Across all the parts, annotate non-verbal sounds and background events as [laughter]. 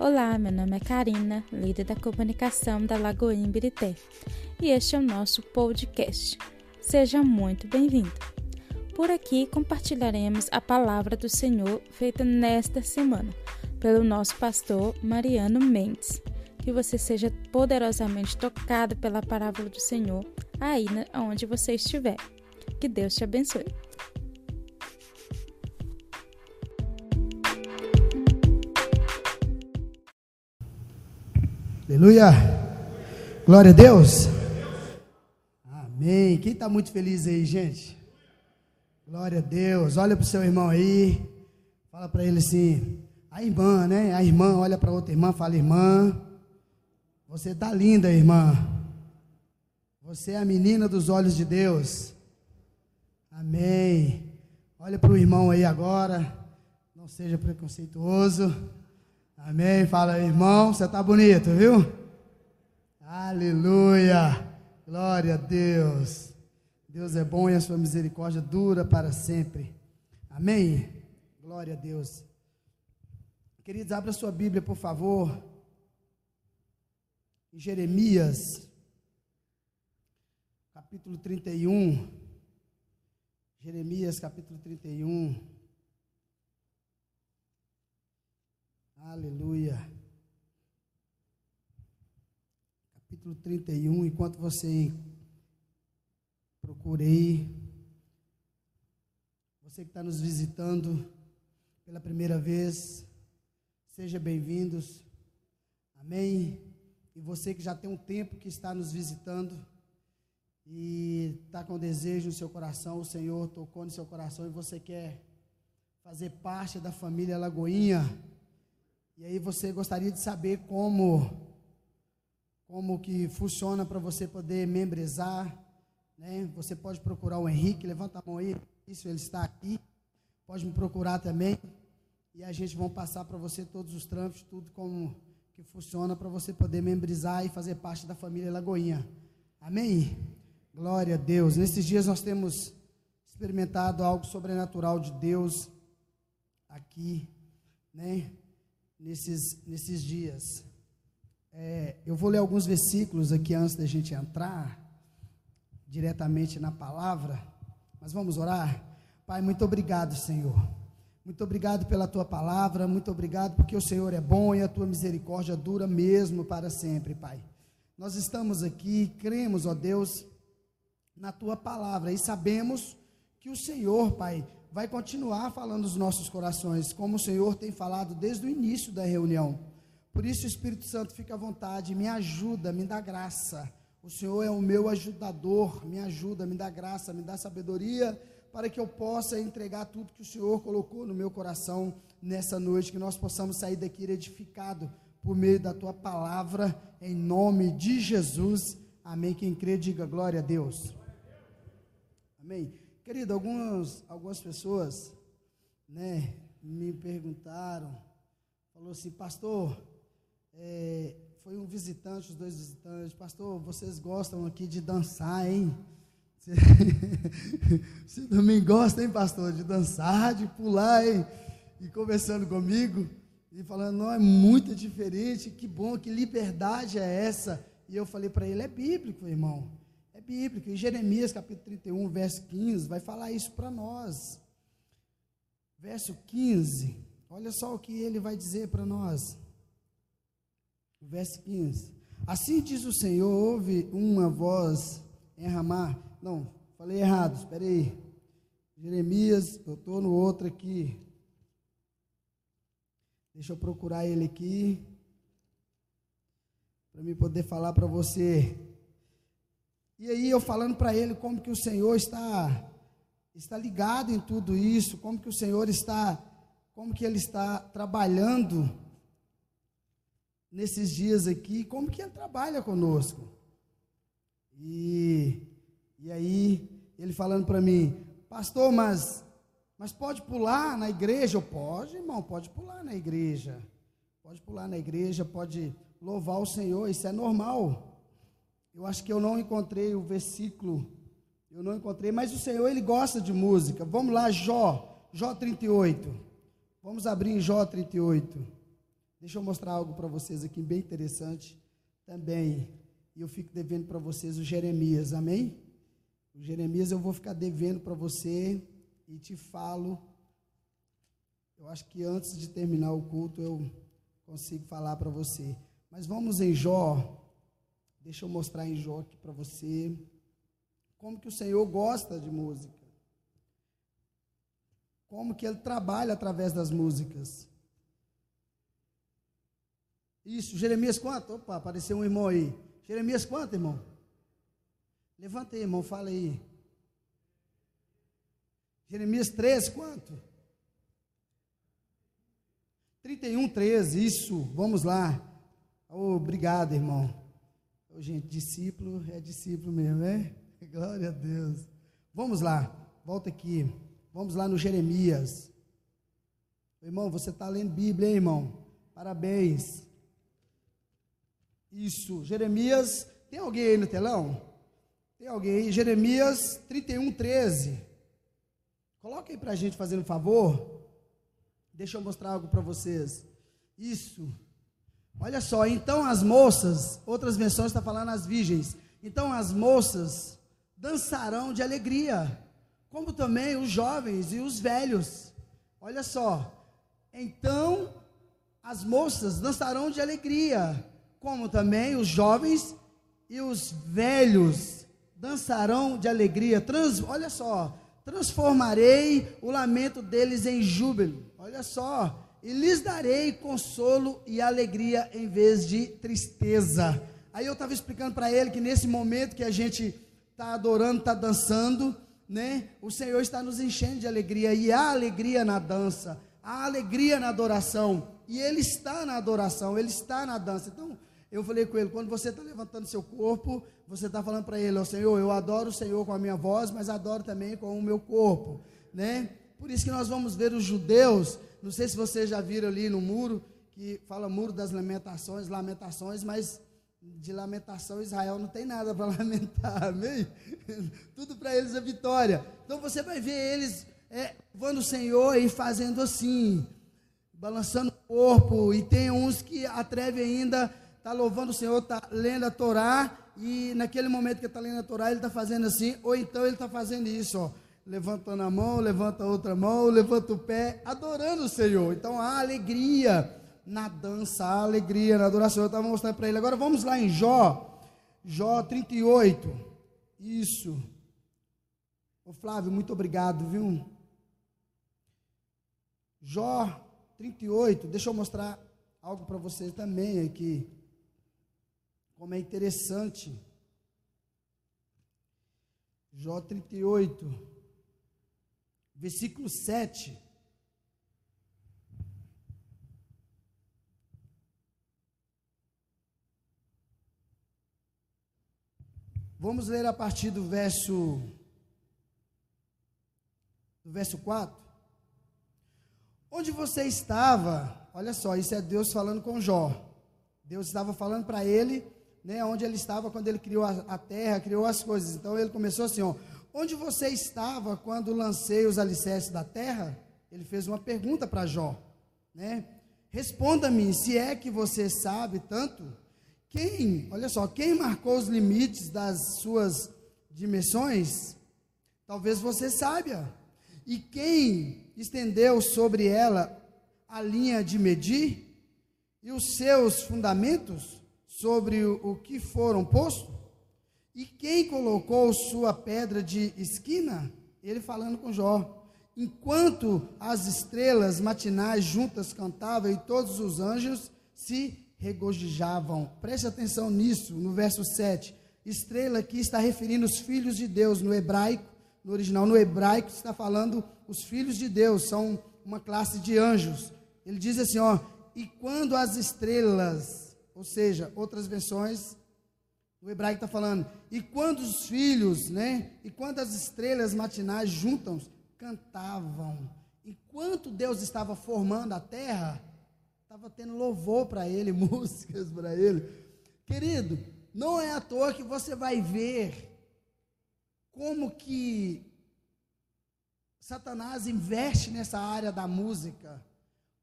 Olá, meu nome é Karina, líder da comunicação da Lagoinha Birité, e este é o nosso podcast. Seja muito bem-vindo. Por aqui compartilharemos a palavra do Senhor feita nesta semana pelo nosso pastor Mariano Mendes. Que você seja poderosamente tocado pela palavra do Senhor aí onde você estiver. Que Deus te abençoe. Aleluia. Glória a Deus. Amém. Quem está muito feliz aí, gente? Glória a Deus. Olha para o seu irmão aí. Fala para ele assim. A irmã, né? A irmã olha para outra irmã, fala: Irmã, você está linda, irmã. Você é a menina dos olhos de Deus. Amém. Olha para o irmão aí agora. Não seja preconceituoso. Amém. Fala, irmão, você está bonito, viu? Aleluia. Glória a Deus. Deus é bom e a sua misericórdia dura para sempre. Amém. Glória a Deus. Queridos, abra sua Bíblia, por favor. Em Jeremias, capítulo 31. Jeremias, capítulo 31. Aleluia. Capítulo 31, enquanto você procurei, você que está nos visitando pela primeira vez, seja bem-vindos. Amém. E você que já tem um tempo que está nos visitando e está com desejo no seu coração, o Senhor tocou no seu coração e você quer fazer parte da família Lagoinha e aí você gostaria de saber como como que funciona para você poder membrizar, né? Você pode procurar o Henrique, levanta a mão aí, isso ele está aqui. Pode me procurar também. E a gente vai passar para você todos os trâmites, tudo como que funciona para você poder membrizar e fazer parte da família Lagoinha. Amém? Glória a Deus. Nesses dias nós temos experimentado algo sobrenatural de Deus aqui, né? Nesses, nesses dias. É, eu vou ler alguns versículos aqui antes da gente entrar diretamente na palavra, mas vamos orar. Pai, muito obrigado, Senhor. Muito obrigado pela tua palavra, muito obrigado porque o Senhor é bom e a tua misericórdia dura mesmo para sempre, Pai. Nós estamos aqui, cremos, ó Deus, na tua palavra e sabemos que o Senhor, Pai, vai continuar falando nos nossos corações, como o Senhor tem falado desde o início da reunião. Por isso, Espírito Santo, fica à vontade, me ajuda, me dá graça. O Senhor é o meu ajudador, me ajuda, me dá graça, me dá sabedoria, para que eu possa entregar tudo que o Senhor colocou no meu coração nessa noite, que nós possamos sair daqui edificado por meio da tua palavra, em nome de Jesus. Amém. Quem crê, diga glória a Deus. Amém. Querido, algumas, algumas pessoas, né, me perguntaram, falou assim, pastor, é, foi um visitante, os dois visitantes, pastor, vocês gostam aqui de dançar, hein? Você, você também gosta, hein, pastor, de dançar, de pular, hein? E conversando comigo, e falando, não, é muito diferente, que bom, que liberdade é essa? E eu falei para ele, é bíblico, irmão. É bíblico. Em Jeremias capítulo 31, verso 15, vai falar isso para nós. Verso 15, olha só o que ele vai dizer para nós. Verso 15. Assim diz o Senhor: houve uma voz em Ramá. Não, falei errado, espera aí. Jeremias, eu estou no outro aqui. Deixa eu procurar ele aqui. Para me poder falar para você. E aí eu falando para ele como que o Senhor está está ligado em tudo isso, como que o Senhor está, como que ele está trabalhando nesses dias aqui, como que ele trabalha conosco. E e aí ele falando para mim, pastor, mas mas pode pular na igreja? Eu pode, irmão, pode pular na igreja. Pode pular na igreja, pode louvar o Senhor, isso é normal. Eu acho que eu não encontrei o versículo, eu não encontrei, mas o Senhor, Ele gosta de música. Vamos lá, Jó, Jó 38. Vamos abrir em Jó 38. Deixa eu mostrar algo para vocês aqui bem interessante também. E eu fico devendo para vocês o Jeremias, amém? O Jeremias eu vou ficar devendo para você e te falo. Eu acho que antes de terminar o culto eu consigo falar para você. Mas vamos em Jó. Deixa eu mostrar em Jó aqui para você como que o Senhor gosta de música. Como que ele trabalha através das músicas. Isso, Jeremias quanto? Opa, apareceu um irmão aí. Jeremias quanto, irmão? Levanta aí, irmão, fala aí. Jeremias 13, quanto? 31, 13, isso, vamos lá. Oh, obrigado, irmão. Gente, discípulo é discípulo mesmo, né? [laughs] Glória a Deus. Vamos lá, volta aqui. Vamos lá no Jeremias. Irmão, você está lendo Bíblia, hein, irmão? Parabéns. Isso, Jeremias. Tem alguém aí no telão? Tem alguém aí? Jeremias 31, 13. Coloca aí para a gente fazendo um favor. Deixa eu mostrar algo para vocês. Isso. Olha só, então as moças, outras versões está falando as virgens. Então as moças dançarão de alegria, como também os jovens e os velhos. Olha só. Então as moças dançarão de alegria, como também os jovens e os velhos dançarão de alegria. Trans, olha só, transformarei o lamento deles em júbilo. Olha só, e lhes darei consolo e alegria em vez de tristeza. Aí eu estava explicando para ele que nesse momento que a gente está adorando, está dançando, né? O Senhor está nos enchendo de alegria e há alegria na dança, há alegria na adoração. E Ele está na adoração, Ele está na dança. Então, eu falei com ele: quando você está levantando seu corpo, você está falando para ele: Ó oh, Senhor, eu adoro o Senhor com a minha voz, mas adoro também com o meu corpo, né? Por isso que nós vamos ver os judeus. Não sei se vocês já viram ali no muro, que fala muro das lamentações, lamentações, mas de lamentação Israel não tem nada para [laughs] lamentar, amém? [laughs] Tudo para eles é vitória. Então você vai ver eles é, vando o Senhor e fazendo assim, balançando o corpo, e tem uns que atrevem ainda está louvando o Senhor, está lendo a Torá, e naquele momento que está lendo a Torá, ele está fazendo assim, ou então ele está fazendo isso, ó, levantando a mão, levanta a outra mão, levanta o pé, adorando o Senhor. Então há alegria na dança, há alegria na adoração. Eu estava mostrando para ele. Agora vamos lá em Jó, Jó 38. Isso. Ô Flávio, muito obrigado, viu? Jó 38, deixa eu mostrar algo para vocês também aqui. Como é interessante. Jó 38, versículo 7. Vamos ler a partir do verso do verso 4. Onde você estava? Olha só, isso é Deus falando com Jó. Deus estava falando para ele né, onde ele estava quando ele criou a, a, terra, criou as coisas. Então ele começou assim: ó, onde você estava quando lancei os alicerces da terra? Ele fez uma pergunta para Jó, né? Responda-me, se é que você sabe tanto, quem, olha só, quem marcou os limites das suas dimensões? Talvez você saiba. E quem estendeu sobre ela a linha de medir e os seus fundamentos? sobre o que foram postos? E quem colocou sua pedra de esquina? Ele falando com Jó. Enquanto as estrelas matinais juntas cantavam e todos os anjos se regozijavam. Preste atenção nisso, no verso 7. Estrela que está referindo os filhos de Deus no hebraico, no original no hebraico está falando os filhos de Deus, são uma classe de anjos. Ele diz assim, ó, e quando as estrelas ou seja, outras versões, o hebraico está falando, e quando os filhos, né, e quando as estrelas matinais juntam, cantavam. Enquanto Deus estava formando a terra, estava tendo louvor para ele, [laughs] músicas para ele. Querido, não é à toa que você vai ver como que Satanás investe nessa área da música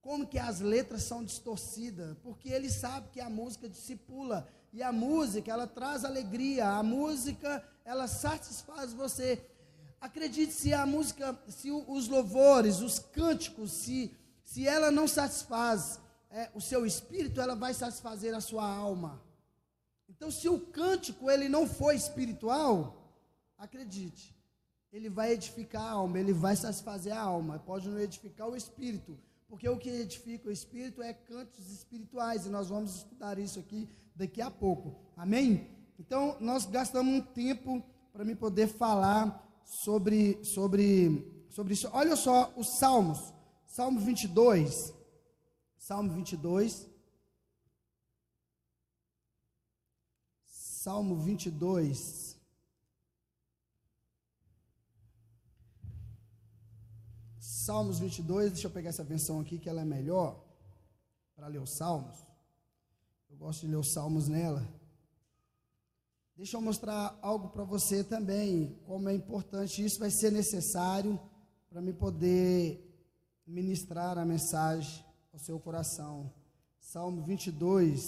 como que as letras são distorcidas, porque ele sabe que a música discipula e a música ela traz alegria, a música ela satisfaz você. Acredite se a música, se os louvores, os cânticos, se se ela não satisfaz é, o seu espírito, ela vai satisfazer a sua alma. Então, se o cântico ele não for espiritual, acredite, ele vai edificar a alma, ele vai satisfazer a alma, pode não edificar o espírito, porque o que edifica o espírito é cantos espirituais, e nós vamos estudar isso aqui daqui a pouco. Amém? Então, nós gastamos um tempo para me poder falar sobre, sobre, sobre isso. Olha só os Salmos. Salmo 22. Salmo 22. Salmo 22. Salmos 22, deixa eu pegar essa versão aqui que ela é melhor para ler os salmos. Eu gosto de ler os salmos nela. Deixa eu mostrar algo para você também, como é importante, isso vai ser necessário para me poder ministrar a mensagem ao seu coração. Salmo 22.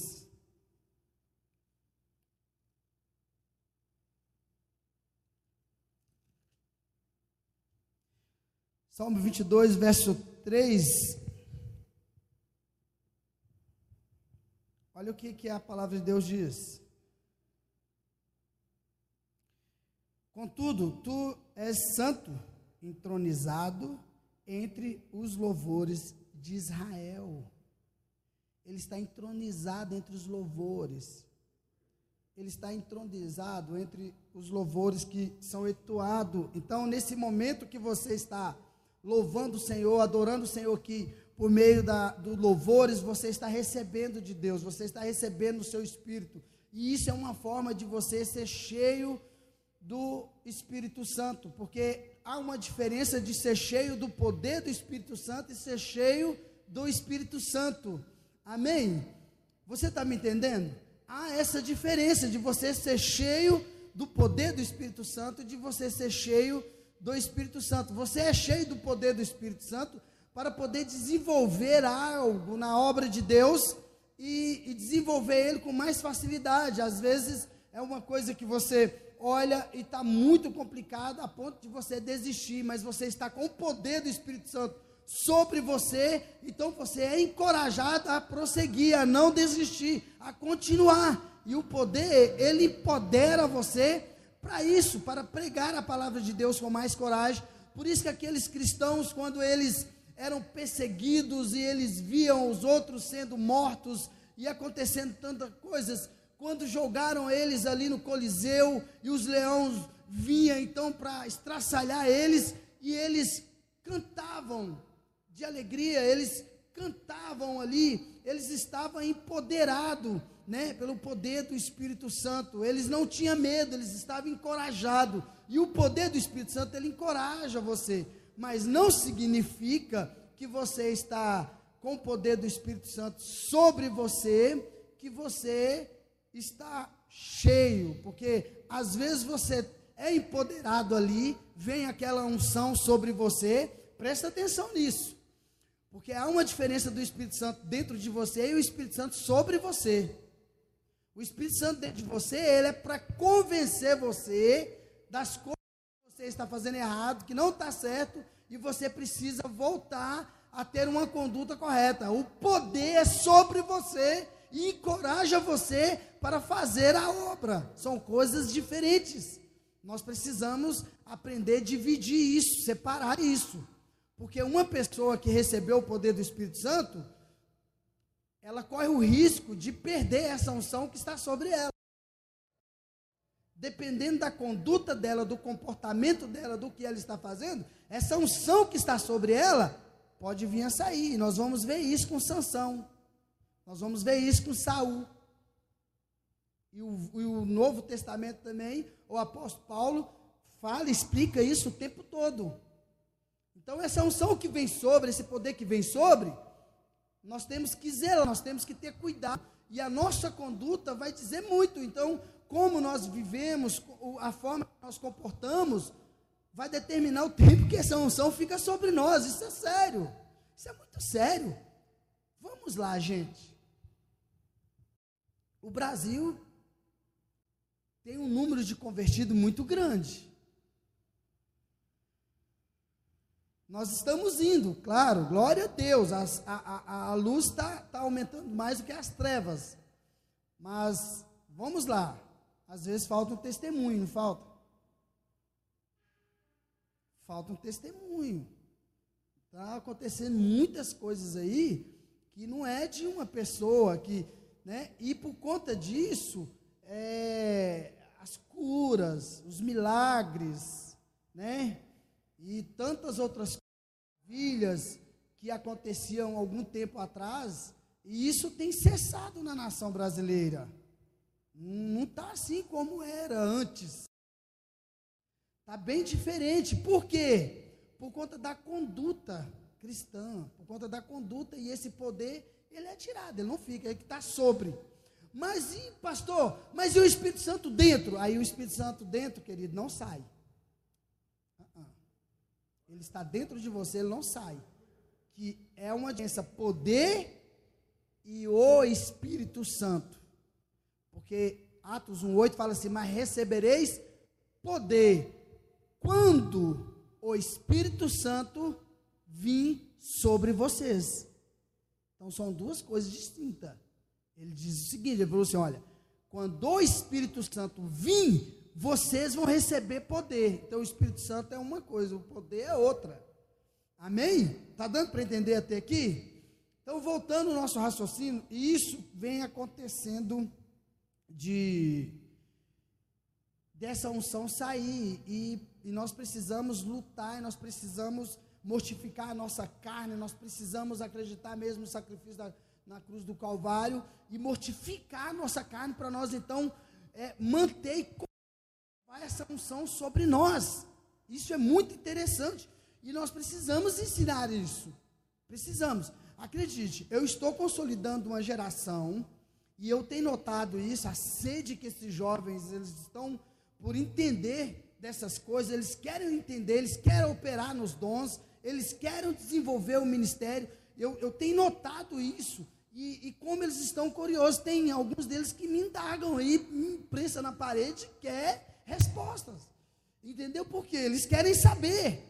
Salmo 22, verso 3. Olha o que, que a palavra de Deus diz. Contudo, tu és santo, entronizado entre os louvores de Israel. Ele está entronizado entre os louvores. Ele está entronizado entre os louvores que são entoados. Então, nesse momento que você está louvando o Senhor, adorando o Senhor que por meio da, do louvores você está recebendo de Deus, você está recebendo o seu Espírito. E isso é uma forma de você ser cheio do Espírito Santo, porque há uma diferença de ser cheio do poder do Espírito Santo e ser cheio do Espírito Santo. Amém? Você está me entendendo? Há essa diferença de você ser cheio do poder do Espírito Santo e de você ser cheio do Espírito Santo. Você é cheio do poder do Espírito Santo para poder desenvolver algo na obra de Deus e, e desenvolver ele com mais facilidade. Às vezes é uma coisa que você olha e está muito complicado a ponto de você desistir, mas você está com o poder do Espírito Santo sobre você, então você é encorajado a prosseguir, a não desistir, a continuar. E o poder, ele empodera você para isso, para pregar a palavra de Deus com mais coragem. Por isso que aqueles cristãos, quando eles eram perseguidos e eles viam os outros sendo mortos e acontecendo tantas coisas, quando jogaram eles ali no Coliseu e os leões vinham então para estraçalhar eles e eles cantavam de alegria, eles cantavam ali, eles estavam empoderados né, pelo poder do Espírito Santo. Eles não tinham medo, eles estavam encorajados. E o poder do Espírito Santo ele encoraja você, mas não significa que você está com o poder do Espírito Santo sobre você, que você está cheio, porque às vezes você é empoderado ali, vem aquela unção sobre você, presta atenção nisso. Porque há uma diferença do Espírito Santo dentro de você e o Espírito Santo sobre você. O Espírito Santo dentro de você, ele é para convencer você das coisas está fazendo errado, que não está certo, e você precisa voltar a ter uma conduta correta. O poder é sobre você e encoraja você para fazer a obra. São coisas diferentes. Nós precisamos aprender a dividir isso, separar isso. Porque uma pessoa que recebeu o poder do Espírito Santo, ela corre o risco de perder essa unção que está sobre ela. Dependendo da conduta dela, do comportamento dela, do que ela está fazendo, essa unção que está sobre ela pode vir a sair. Nós vamos ver isso com Sansão. Nós vamos ver isso com Saul. E o, e o Novo Testamento também, o apóstolo Paulo fala, explica isso o tempo todo. Então, essa unção que vem sobre, esse poder que vem sobre, nós temos que zelar, nós temos que ter cuidado. E a nossa conduta vai dizer muito. Então, como nós vivemos, a forma que nós comportamos, vai determinar o tempo que essa unção fica sobre nós. Isso é sério. Isso é muito sério. Vamos lá, gente. O Brasil tem um número de convertido muito grande. Nós estamos indo, claro, glória a Deus, a, a, a luz está tá aumentando mais do que as trevas. Mas, vamos lá, às vezes falta um testemunho, não falta? Falta um testemunho. Está acontecendo muitas coisas aí que não é de uma pessoa que, né? E por conta disso, é, as curas, os milagres, né? E tantas outras maravilhas que aconteciam algum tempo atrás, e isso tem cessado na nação brasileira. Não está assim como era antes. Está bem diferente. Por quê? Por conta da conduta cristã, por conta da conduta, e esse poder, ele é tirado, ele não fica, ele está sobre. Mas, e, pastor, mas e o Espírito Santo dentro? Aí o Espírito Santo dentro, querido, não sai. Uh -uh. Ele está dentro de você, ele não sai. Que é uma diferença, poder e o Espírito Santo. Porque Atos 1,8 fala assim: Mas recebereis poder quando o Espírito Santo vir sobre vocês. Então são duas coisas distintas. Ele diz o seguinte: ele falou assim: olha, quando o Espírito Santo vir, vocês vão receber poder. Então o Espírito Santo é uma coisa, o poder é outra. Amém? Está dando para entender até aqui? Então, voltando ao nosso raciocínio, isso vem acontecendo de dessa unção sair e, e nós precisamos lutar, nós precisamos mortificar a nossa carne, nós precisamos acreditar mesmo no sacrifício da, na cruz do Calvário e mortificar a nossa carne para nós então é, manter e essa unção sobre nós. Isso é muito interessante e nós precisamos ensinar isso. Precisamos. Acredite, eu estou consolidando uma geração e eu tenho notado isso, a sede que esses jovens eles estão por entender dessas coisas, eles querem entender, eles querem operar nos dons, eles querem desenvolver o ministério. Eu, eu tenho notado isso. E, e, como eles estão curiosos, tem alguns deles que me indagam aí, imprensa na parede, quer respostas. Entendeu por quê? Eles querem saber.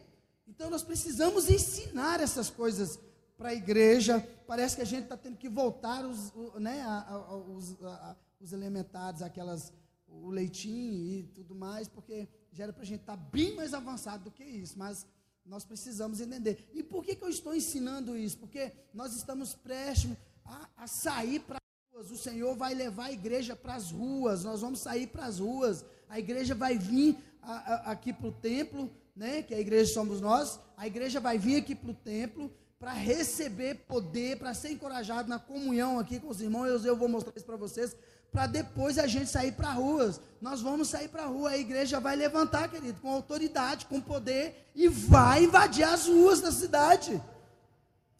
Então nós precisamos ensinar essas coisas para a igreja. Parece que a gente está tendo que voltar os, né, a, a, os, a, os elementares, aquelas o leitinho e tudo mais, porque já era para a gente estar tá bem mais avançado do que isso, mas nós precisamos entender. E por que, que eu estou ensinando isso? Porque nós estamos prestes a, a sair para as ruas, o Senhor vai levar a igreja para as ruas, nós vamos sair para as ruas, a igreja vai vir a, a, aqui para o templo, né, que a igreja somos nós, a igreja vai vir aqui para o templo, para receber poder, para ser encorajado na comunhão aqui com os irmãos, eu, vou mostrar isso para vocês, para depois a gente sair para ruas. Nós vamos sair para a rua, a igreja vai levantar, querido, com autoridade, com poder e vai invadir as ruas da cidade.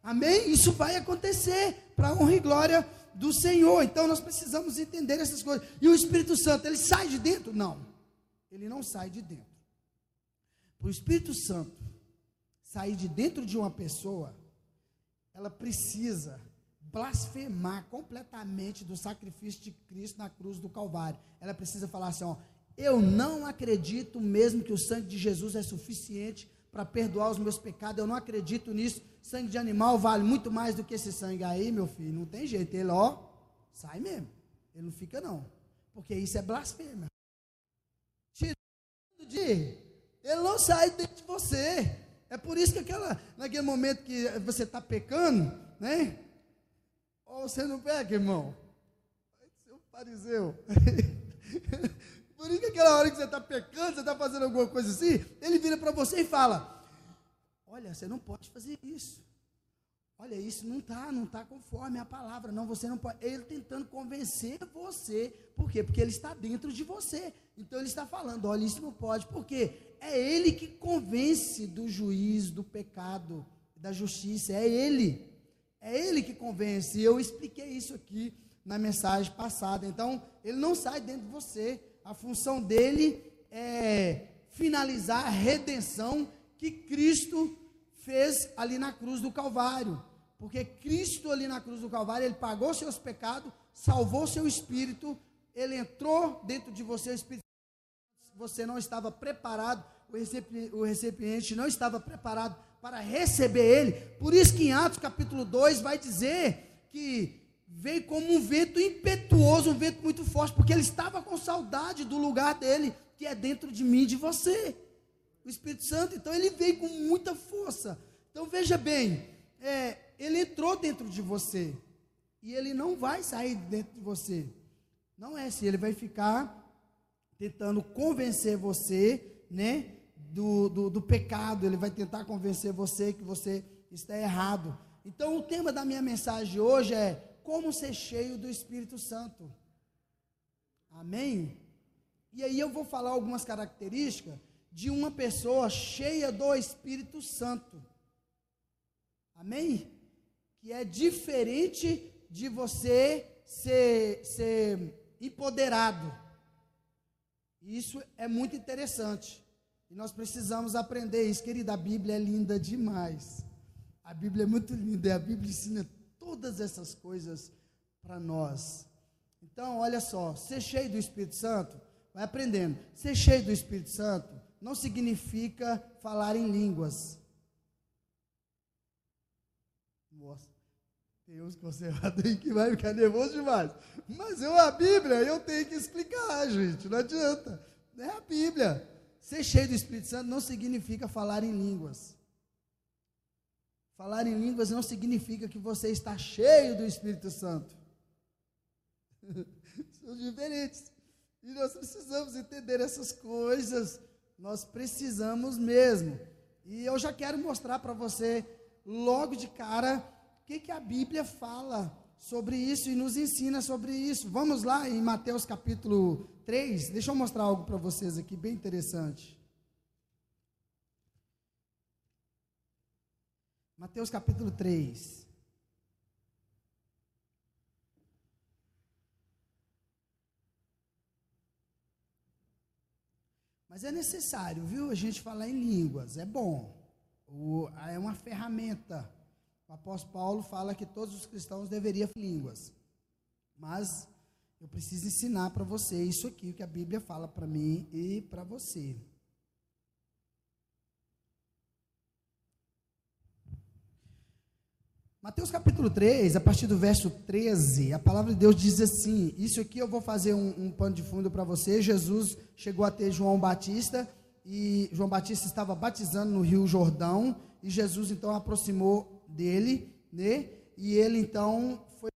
Amém? Isso vai acontecer para honra e glória do Senhor. Então nós precisamos entender essas coisas. E o Espírito Santo, ele sai de dentro? Não. Ele não sai de dentro. Para o Espírito Santo sair de dentro de uma pessoa, ela precisa blasfemar completamente do sacrifício de Cristo na cruz do Calvário. Ela precisa falar assim: ó, eu não acredito mesmo que o sangue de Jesus é suficiente para perdoar os meus pecados. Eu não acredito nisso. Sangue de animal vale muito mais do que esse sangue aí, meu filho. Não tem jeito. Ele, ó, sai mesmo. Ele não fica, não. Porque isso é blasfêmia. Tirando de. Ele não sai dentro de você. É por isso que aquela, naquele momento que você está pecando, né? Ou você não pega, irmão? Seu fariseu. [laughs] Por isso que aquela hora que você está pecando, você está fazendo alguma coisa assim, ele vira para você e fala: Olha, você não pode fazer isso. Olha, isso não está, não está conforme a palavra. Não, você não pode. Ele tentando convencer você. Por quê? Porque ele está dentro de você. Então ele está falando: olha, isso não pode. Por quê? É ele que convence do juiz, do pecado, da justiça. É ele. É ele que convence. Eu expliquei isso aqui na mensagem passada. Então, ele não sai dentro de você. A função dele é finalizar a redenção que Cristo fez ali na cruz do Calvário. Porque Cristo ali na cruz do Calvário, ele pagou seus pecados, salvou seu espírito, ele entrou dentro de você, o espírito você não estava preparado, o recipiente não estava preparado para receber ele. Por isso que em Atos capítulo 2 vai dizer que veio como um vento impetuoso, um vento muito forte, porque ele estava com saudade do lugar dele, que é dentro de mim de você. O Espírito Santo, então ele veio com muita força. Então veja bem, é, ele entrou dentro de você e ele não vai sair dentro de você. Não é assim, ele vai ficar tentando convencer você, né, do, do, do pecado, ele vai tentar convencer você que você está errado. Então, o tema da minha mensagem hoje é como ser cheio do Espírito Santo. Amém? E aí eu vou falar algumas características de uma pessoa cheia do Espírito Santo. Amém? Que é diferente de você ser, ser empoderado. Isso é muito interessante. E nós precisamos aprender isso, querida. A Bíblia é linda demais. A Bíblia é muito linda e a Bíblia ensina todas essas coisas para nós. Então, olha só, ser cheio do Espírito Santo, vai aprendendo. Ser cheio do Espírito Santo não significa falar em línguas. Nossa, tem uns conservadores que vai ficar nervoso demais. Mas eu, a Bíblia, eu tenho que explicar, gente. Não adianta. É a Bíblia. Ser cheio do Espírito Santo não significa falar em línguas. Falar em línguas não significa que você está cheio do Espírito Santo. [laughs] São diferentes. E nós precisamos entender essas coisas. Nós precisamos mesmo. E eu já quero mostrar para você, logo de cara, que, que a Bíblia fala sobre isso e nos ensina sobre isso. Vamos lá em Mateus capítulo 3. Deixa eu mostrar algo para vocês aqui bem interessante. Mateus capítulo 3. Mas é necessário, viu? A gente falar em línguas, é bom. É uma ferramenta o apóstolo Paulo fala que todos os cristãos deveriam línguas. Mas eu preciso ensinar para você isso aqui que a Bíblia fala para mim e para você. Mateus capítulo 3, a partir do verso 13, a palavra de Deus diz assim: Isso aqui eu vou fazer um, um pano de fundo para você. Jesus chegou a ter João Batista, e João Batista estava batizando no Rio Jordão, e Jesus então aproximou dele, né? E ele então foi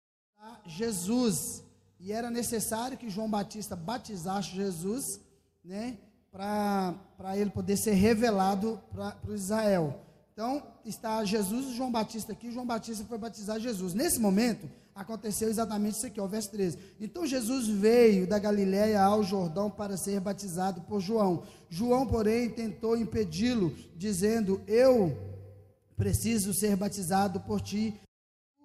Jesus. E era necessário que João Batista batizasse Jesus, né? Para ele poder ser revelado para Israel. Então, está Jesus e João Batista aqui. João Batista foi batizar Jesus. Nesse momento, aconteceu exatamente isso aqui, ó, verso 13. Então, Jesus veio da Galiléia ao Jordão para ser batizado por João. João, porém, tentou impedi-lo, dizendo: Eu preciso ser batizado por ti.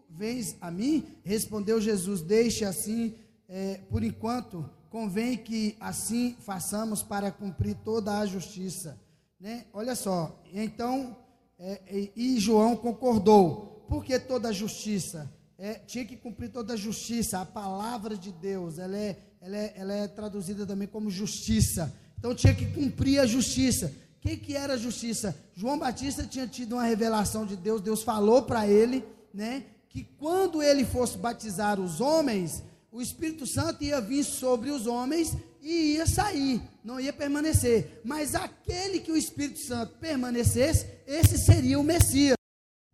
Vens a mim? Respondeu Jesus: Deixe assim, é, por enquanto, convém que assim façamos para cumprir toda a justiça. Né? Olha só, então, é, e João concordou, porque toda a justiça? É, tinha que cumprir toda a justiça, a palavra de Deus, ela é, ela, é, ela é traduzida também como justiça. Então tinha que cumprir a justiça que, que era justiça? João Batista tinha tido uma revelação de Deus, Deus falou para ele, né, que quando ele fosse batizar os homens, o Espírito Santo ia vir sobre os homens e ia sair, não ia permanecer. Mas aquele que o Espírito Santo permanecesse, esse seria o Messias,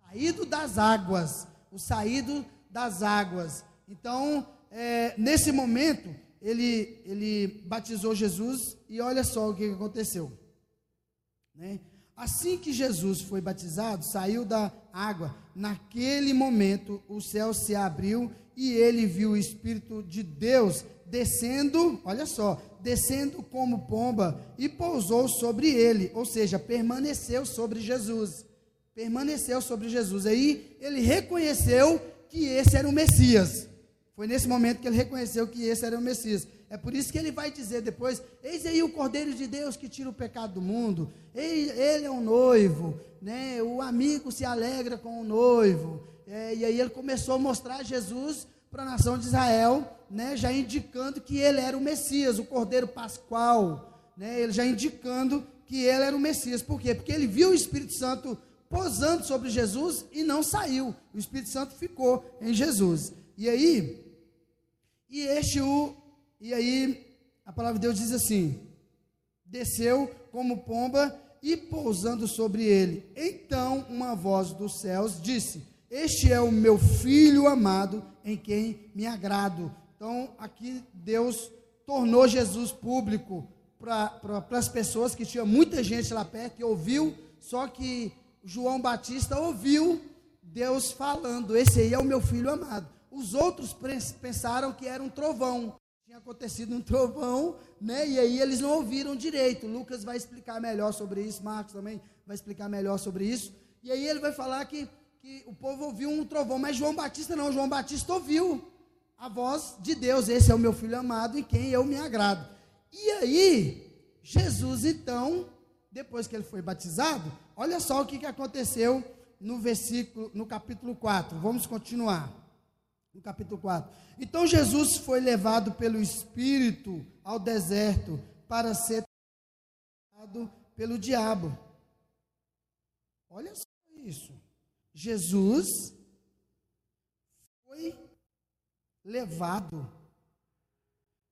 saído das águas, o saído das águas. Então, é, nesse momento, ele, ele batizou Jesus e olha só o que aconteceu. Né? Assim que Jesus foi batizado, saiu da água. Naquele momento, o céu se abriu e ele viu o Espírito de Deus descendo, olha só, descendo como pomba e pousou sobre ele, ou seja, permaneceu sobre Jesus. Permaneceu sobre Jesus. Aí ele reconheceu que esse era o Messias. Foi nesse momento que ele reconheceu que esse era o Messias. É por isso que ele vai dizer depois: Eis aí o Cordeiro de Deus que tira o pecado do mundo. Ele é um noivo, né? O amigo se alegra com o noivo. É, e aí ele começou a mostrar Jesus para a nação de Israel, né, já indicando que ele era o Messias, o Cordeiro Pascual, né, ele já indicando que ele era o Messias. Por quê? Porque ele viu o Espírito Santo posando sobre Jesus e não saiu. O Espírito Santo ficou em Jesus. E aí, e este o, e aí a palavra de Deus diz assim: desceu como pomba e pousando sobre ele. Então uma voz dos céus disse: Este é o meu filho amado, em quem me agrado. Então aqui Deus tornou Jesus público para pra, as pessoas que tinha muita gente lá perto e ouviu, só que João Batista ouviu Deus falando: Esse aí é o meu filho amado. Os outros pensaram que era um trovão. Tinha acontecido um trovão, né? E aí eles não ouviram direito. Lucas vai explicar melhor sobre isso, Marcos também vai explicar melhor sobre isso. E aí ele vai falar que, que o povo ouviu um trovão, mas João Batista não. João Batista ouviu a voz de Deus. Esse é o meu filho amado em quem eu me agrado. E aí, Jesus, então, depois que ele foi batizado, olha só o que, que aconteceu no versículo, no capítulo 4. Vamos continuar. No capítulo 4. Então Jesus foi levado pelo Espírito ao deserto para ser tentado pelo diabo. Olha só isso. Jesus foi levado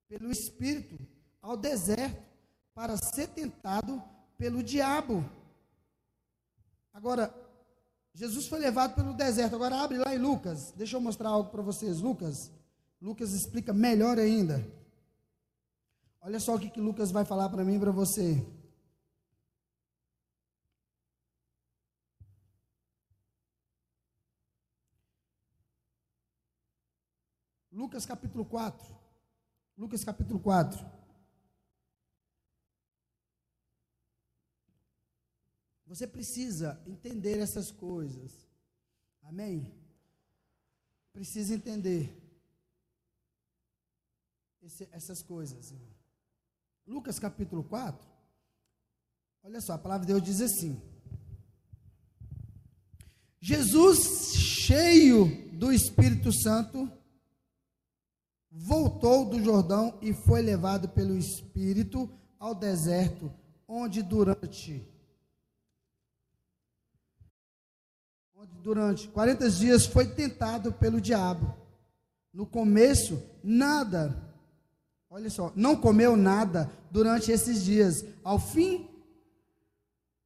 pelo Espírito ao deserto para ser tentado pelo diabo. Agora, Jesus foi levado pelo deserto. Agora abre lá em Lucas. Deixa eu mostrar algo para vocês. Lucas. Lucas explica melhor ainda. Olha só o que, que Lucas vai falar para mim e para você. Lucas capítulo 4. Lucas capítulo 4. Você precisa entender essas coisas. Amém? Precisa entender esse, essas coisas. Lucas capítulo 4. Olha só, a palavra de Deus diz assim: Jesus, cheio do Espírito Santo, voltou do Jordão e foi levado pelo Espírito ao deserto, onde durante onde durante 40 dias foi tentado pelo diabo. No começo, nada, olha só, não comeu nada durante esses dias. Ao fim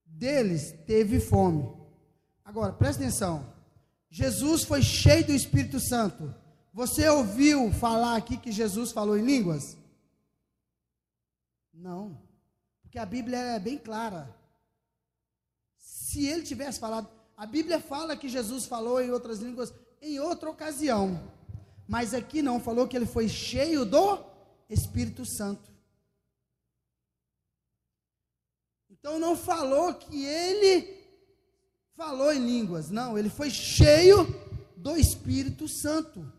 deles, teve fome. Agora, presta atenção. Jesus foi cheio do Espírito Santo. Você ouviu falar aqui que Jesus falou em línguas? Não. Porque a Bíblia é bem clara. Se ele tivesse falado, a Bíblia fala que Jesus falou em outras línguas em outra ocasião, mas aqui não, falou que ele foi cheio do Espírito Santo. Então não falou que ele falou em línguas, não, ele foi cheio do Espírito Santo.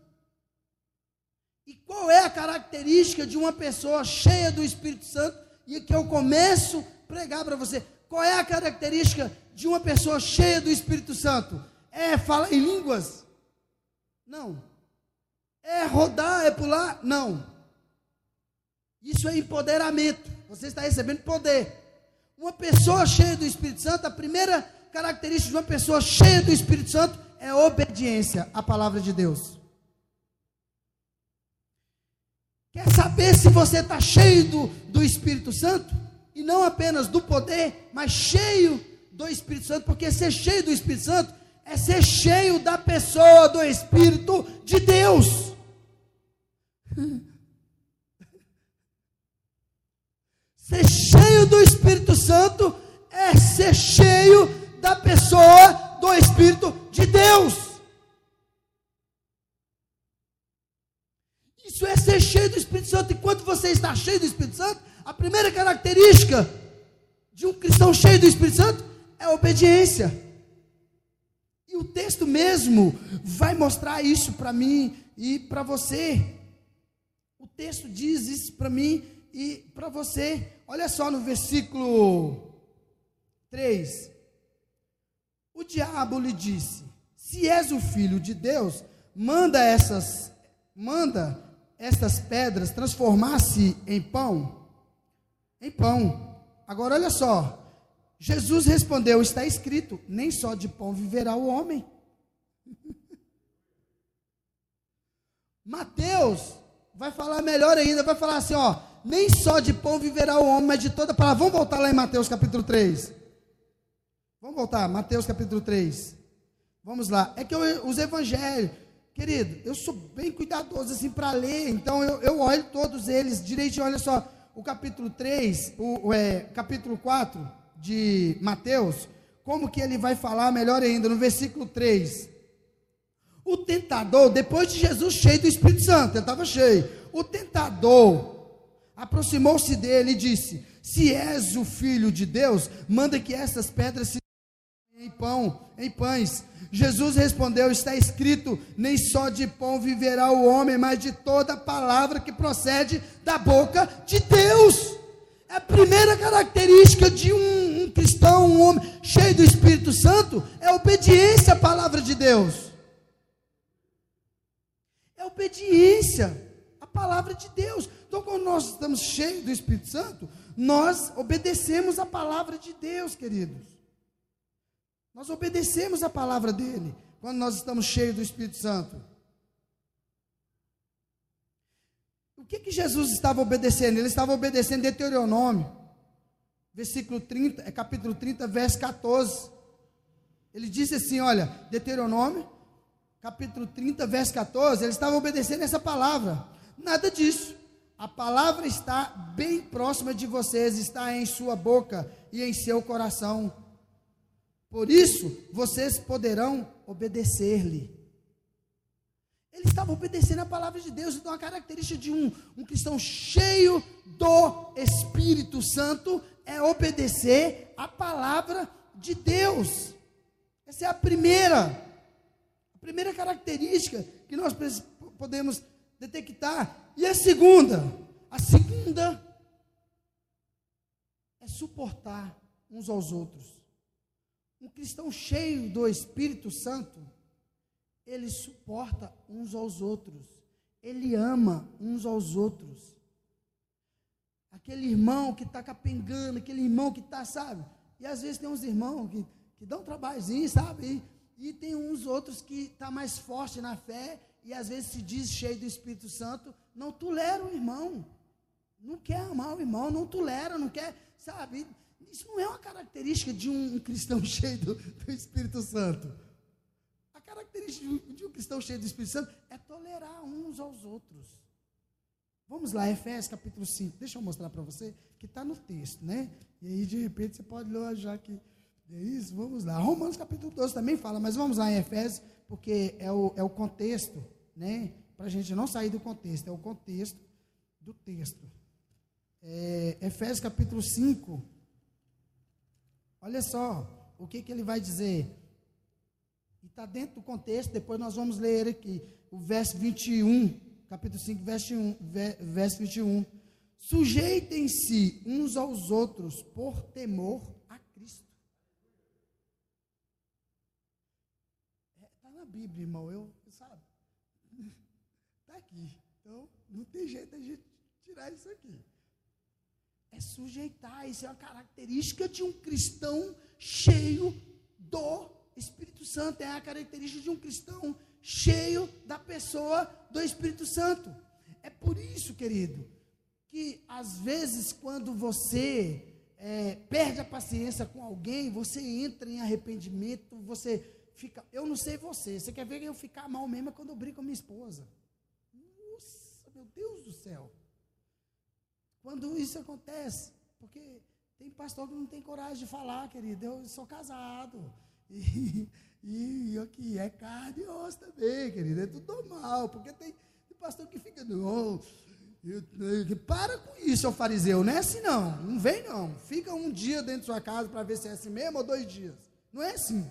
E qual é a característica de uma pessoa cheia do Espírito Santo? E que eu começo a pregar para você. Qual é a característica de uma pessoa cheia do Espírito Santo? É falar em línguas? Não. É rodar, é pular? Não. Isso é empoderamento. Você está recebendo poder. Uma pessoa cheia do Espírito Santo, a primeira característica de uma pessoa cheia do Espírito Santo é obediência à palavra de Deus. Quer saber se você está cheio do, do Espírito Santo? E não apenas do poder, mas cheio do Espírito Santo, porque ser cheio do Espírito Santo é ser cheio da pessoa do Espírito de Deus. [laughs] ser cheio do Espírito Santo é ser cheio da pessoa do Espírito de Deus. Ser cheio do Espírito Santo. Enquanto você está cheio do Espírito Santo, a primeira característica de um cristão cheio do Espírito Santo é obediência. E o texto mesmo vai mostrar isso para mim e para você. O texto diz isso para mim e para você. Olha só no versículo 3. O diabo lhe disse: Se és o filho de Deus, manda essas manda estas pedras transformar-se em pão. Em pão. Agora olha só. Jesus respondeu: Está escrito: nem só de pão viverá o homem. [laughs] Mateus vai falar melhor ainda, vai falar assim, ó, nem só de pão viverá o homem, mas de toda palavra. Vamos voltar lá em Mateus capítulo 3. Vamos voltar, Mateus capítulo 3. Vamos lá. É que eu, os evangelhos, querido, eu sou bem cuidadoso assim para ler, então eu, eu olho todos eles direitinho. Olha só, o capítulo 3, o, o é, capítulo 4 de Mateus, como que ele vai falar melhor ainda, no versículo 3. O tentador, depois de Jesus cheio do Espírito Santo, ele estava cheio. O tentador aproximou-se dele e disse: Se és o filho de Deus, manda que essas pedras se em pão, em pães. Jesus respondeu: Está escrito: Nem só de pão viverá o homem, mas de toda palavra que procede da boca de Deus. É a primeira característica de um, um cristão, um homem cheio do Espírito Santo, é obediência à palavra de Deus obediência à palavra de Deus. Então, quando nós estamos cheios do Espírito Santo, nós obedecemos a palavra de Deus, queridos. Nós obedecemos a palavra dele quando nós estamos cheios do Espírito Santo. O que, que Jesus estava obedecendo? Ele estava obedecendo Deuteronômio, versículo 30, é capítulo 30, verso 14. Ele disse assim: olha, Deuteronômio capítulo 30, verso 14, eles estavam obedecendo essa palavra. Nada disso. A palavra está bem próxima de vocês, está em sua boca e em seu coração. Por isso, vocês poderão obedecer-lhe. Ele estava obedecendo a palavra de Deus. Então, a característica de um, um cristão cheio do Espírito Santo é obedecer a palavra de Deus. Essa é a primeira Primeira característica que nós podemos detectar. E a segunda? A segunda é suportar uns aos outros. Um cristão cheio do Espírito Santo, ele suporta uns aos outros. Ele ama uns aos outros. Aquele irmão que está capengando, aquele irmão que está, sabe? E às vezes tem uns irmãos que, que dão um trabalhozinho, sabe? E, e tem uns outros que está mais forte na fé e às vezes se diz cheio do Espírito Santo, não tolera o irmão. Não quer amar o irmão, não tolera, não quer, sabe? Isso não é uma característica de um cristão [laughs] cheio do, do Espírito Santo. A característica de um, cristão cheio do Espírito Santo é tolerar uns aos outros. Vamos lá, Efésios capítulo 5. Deixa eu mostrar para você que está no texto, né? E aí, de repente, você pode ler já que é isso, vamos lá. Romanos capítulo 12 também fala, mas vamos lá em Efésios, porque é o, é o contexto, né? Para a gente não sair do contexto, é o contexto do texto. É, Efésios capítulo 5. Olha só o que, que ele vai dizer. E está dentro do contexto, depois nós vamos ler aqui, o verso 21, capítulo 5, verso, 1, verso 21. Sujeitem-se uns aos outros por temor Bíblia, irmão. Eu, sabe? Está [laughs] aqui. Então, não tem jeito a gente tirar isso aqui. É sujeitar, isso é uma característica de um cristão cheio do Espírito Santo. É a característica de um cristão cheio da pessoa do Espírito Santo. É por isso, querido, que às vezes quando você é, perde a paciência com alguém, você entra em arrependimento, você fica. Eu não sei você. Você quer ver eu ficar mal mesmo é quando eu brigo com minha esposa. Nossa, meu Deus do céu. Quando isso acontece, porque tem pastor que não tem coragem de falar, querido. Eu sou casado. [laughs] E, e aqui é carne e osso também, querido. É tudo normal. Porque tem, tem pastor que fica. Não, para com isso, seu fariseu. Não é assim, não. Não vem, não. Fica um dia dentro de sua casa para ver se é assim mesmo ou dois dias. Não é assim.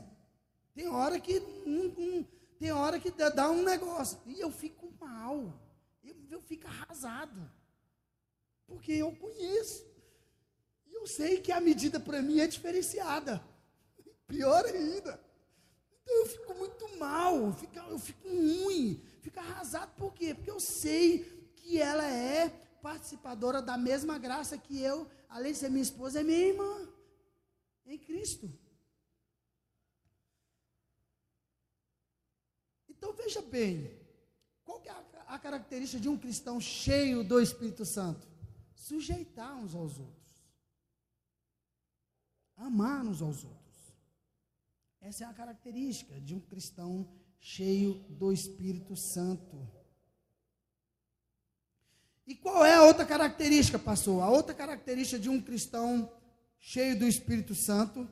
Tem hora que tem hora que dá um negócio. E eu fico mal. Eu, eu fico arrasado. Porque eu conheço. E eu sei que a medida para mim é diferenciada. [laughs] Pior ainda. Então eu fico muito mal, eu fico, eu fico ruim, fico arrasado. Por quê? Porque eu sei que ela é participadora da mesma graça que eu, além de ser minha esposa, é minha irmã em Cristo. Então veja bem, qual é a característica de um cristão cheio do Espírito Santo? Sujeitar uns aos outros. Amar uns aos outros. Essa é a característica de um cristão cheio do Espírito Santo. E qual é a outra característica, pastor? A outra característica de um cristão cheio do Espírito Santo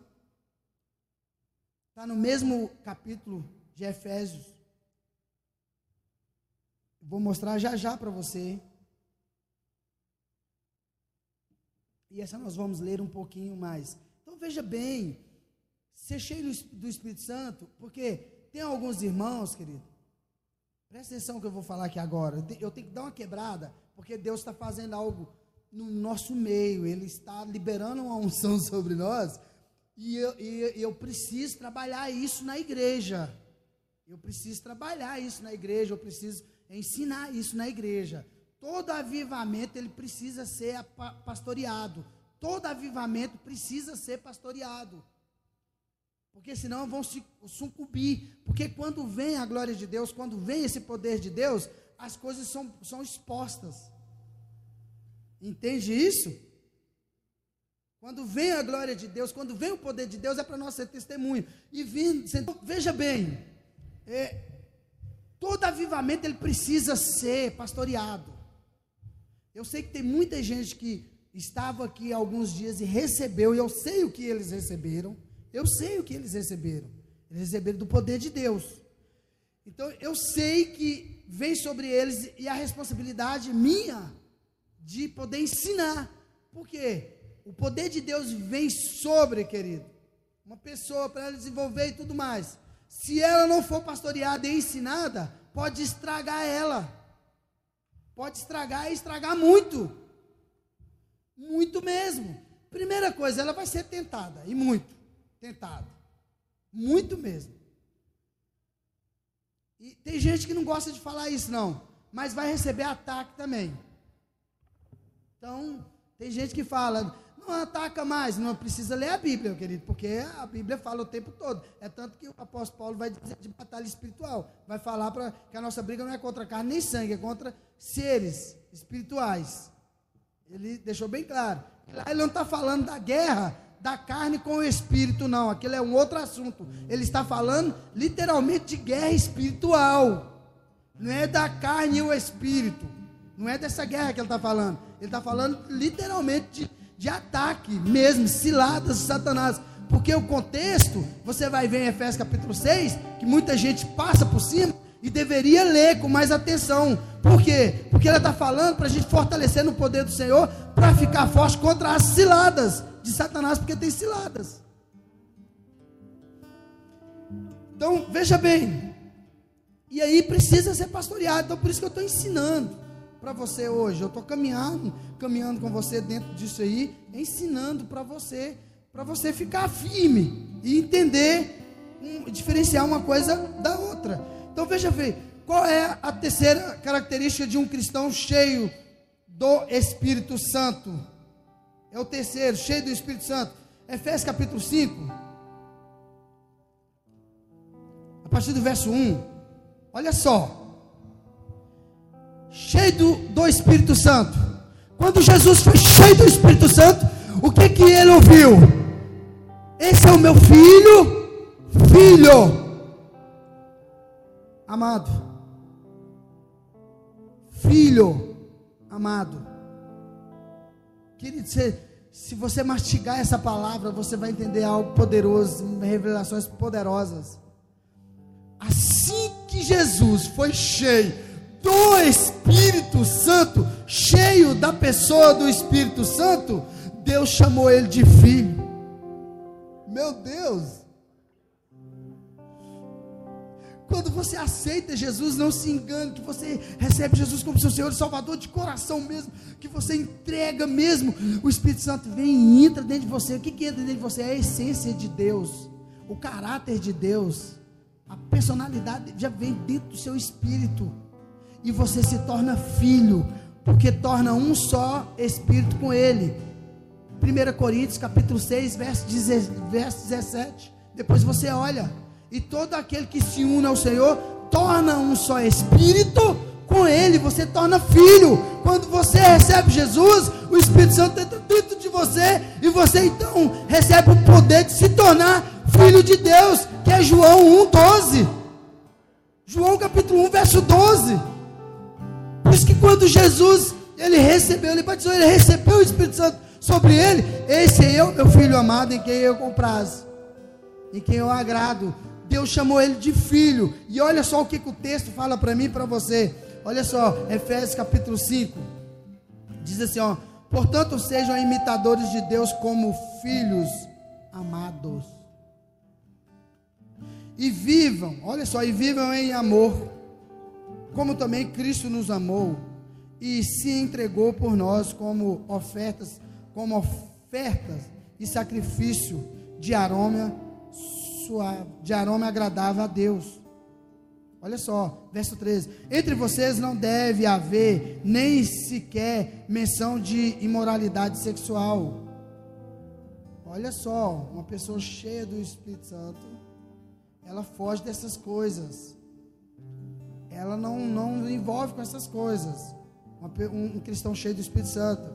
está no mesmo capítulo de Efésios. Vou mostrar já já para você. E essa nós vamos ler um pouquinho mais. Então veja bem, ser cheio do Espírito Santo, porque tem alguns irmãos, querido, presta atenção que eu vou falar aqui agora. Eu tenho que dar uma quebrada, porque Deus está fazendo algo no nosso meio, Ele está liberando uma unção [laughs] sobre nós, e eu, e eu preciso trabalhar isso na igreja. Eu preciso trabalhar isso na igreja, eu preciso ensinar isso na igreja. Todo avivamento ele precisa ser pastoreado. Todo avivamento precisa ser pastoreado. Porque senão vão se sucumbir. Porque quando vem a glória de Deus, quando vem esse poder de Deus, as coisas são, são expostas. Entende isso? Quando vem a glória de Deus, quando vem o poder de Deus, é para nós ser testemunho. E veja bem, é, todo avivamento ele precisa ser pastoreado. Eu sei que tem muita gente que estava aqui alguns dias e recebeu, e eu sei o que eles receberam. Eu sei o que eles receberam. Eles receberam do poder de Deus. Então eu sei que vem sobre eles e a responsabilidade minha de poder ensinar. Por quê? O poder de Deus vem sobre, querido, uma pessoa para ela desenvolver e tudo mais. Se ela não for pastoreada e ensinada, pode estragar ela. Pode estragar e estragar muito. Muito mesmo. Primeira coisa, ela vai ser tentada, e muito tentada. Muito mesmo. E tem gente que não gosta de falar isso, não. Mas vai receber ataque também. Então, tem gente que fala, não ataca mais, não precisa ler a Bíblia, querido, porque a Bíblia fala o tempo todo. É tanto que o apóstolo Paulo vai dizer de batalha espiritual. Vai falar para que a nossa briga não é contra carne nem sangue, é contra seres espirituais. Ele deixou bem claro. Lá ele não está falando da guerra da carne com o espírito, não. Aquilo é um outro assunto. Ele está falando literalmente de guerra espiritual. Não é da carne e o espírito. Não é dessa guerra que ele está falando. Ele está falando literalmente de, de ataque mesmo, ciladas de Satanás. Porque o contexto, você vai ver em Efésios capítulo 6, que muita gente passa por cima e deveria ler com mais atenção. Por quê? Porque ela está falando para a gente fortalecer no poder do Senhor, para ficar forte contra as ciladas de Satanás, porque tem ciladas. Então, veja bem. E aí precisa ser pastoreado. Então, por isso que eu estou ensinando para você hoje. Eu estou caminhando, caminhando com você dentro disso aí, ensinando para você, para você ficar firme e entender, um, diferenciar uma coisa da outra. Então veja bem, qual é a terceira característica de um cristão cheio do Espírito Santo? É o terceiro, cheio do Espírito Santo. Efésios capítulo 5. A partir do verso 1. Olha só cheio do, do Espírito Santo. Quando Jesus foi cheio do Espírito Santo, o que que ele ouviu? Esse é o meu filho, filho amado. Filho amado. Querido, se, se você mastigar essa palavra, você vai entender algo poderoso, revelações poderosas. Assim que Jesus foi cheio do Espírito Santo, cheio da pessoa do Espírito Santo, Deus chamou ele de filho. Meu Deus! Quando você aceita Jesus, não se engane, que você recebe Jesus como seu Senhor e Salvador de coração mesmo, que você entrega mesmo, o Espírito Santo vem e entra dentro de você. O que, que entra dentro de você? É a essência de Deus, o caráter de Deus. A personalidade já vem dentro do seu espírito. E você se torna filho, porque torna um só espírito com ele. 1 Coríntios capítulo 6, verso 17. Depois você olha. E todo aquele que se une ao Senhor torna um só espírito com ele, você torna filho. Quando você recebe Jesus, o Espírito Santo entra dentro de você e você então recebe o poder de se tornar filho de Deus, que é João 1:12. João capítulo 1, verso 12. Por isso que quando Jesus ele recebeu, ele batizou, ele recebeu o Espírito Santo sobre ele, esse é eu, meu filho amado, em quem eu comprazo, em quem eu agrado. Deus chamou ele de filho. E olha só o que, que o texto fala para mim e para você. Olha só, Efésios capítulo 5. Diz assim, ó: "Portanto, sejam imitadores de Deus como filhos amados. E vivam, olha só, e vivam em amor, como também Cristo nos amou e se entregou por nós como ofertas, como ofertas e sacrifício de aroma suave, de aroma agradável a Deus. Olha só, verso 13: Entre vocês não deve haver nem sequer menção de imoralidade sexual. Olha só, uma pessoa cheia do Espírito Santo, ela foge dessas coisas. Ela não, não envolve com essas coisas. Um, um cristão cheio do Espírito Santo.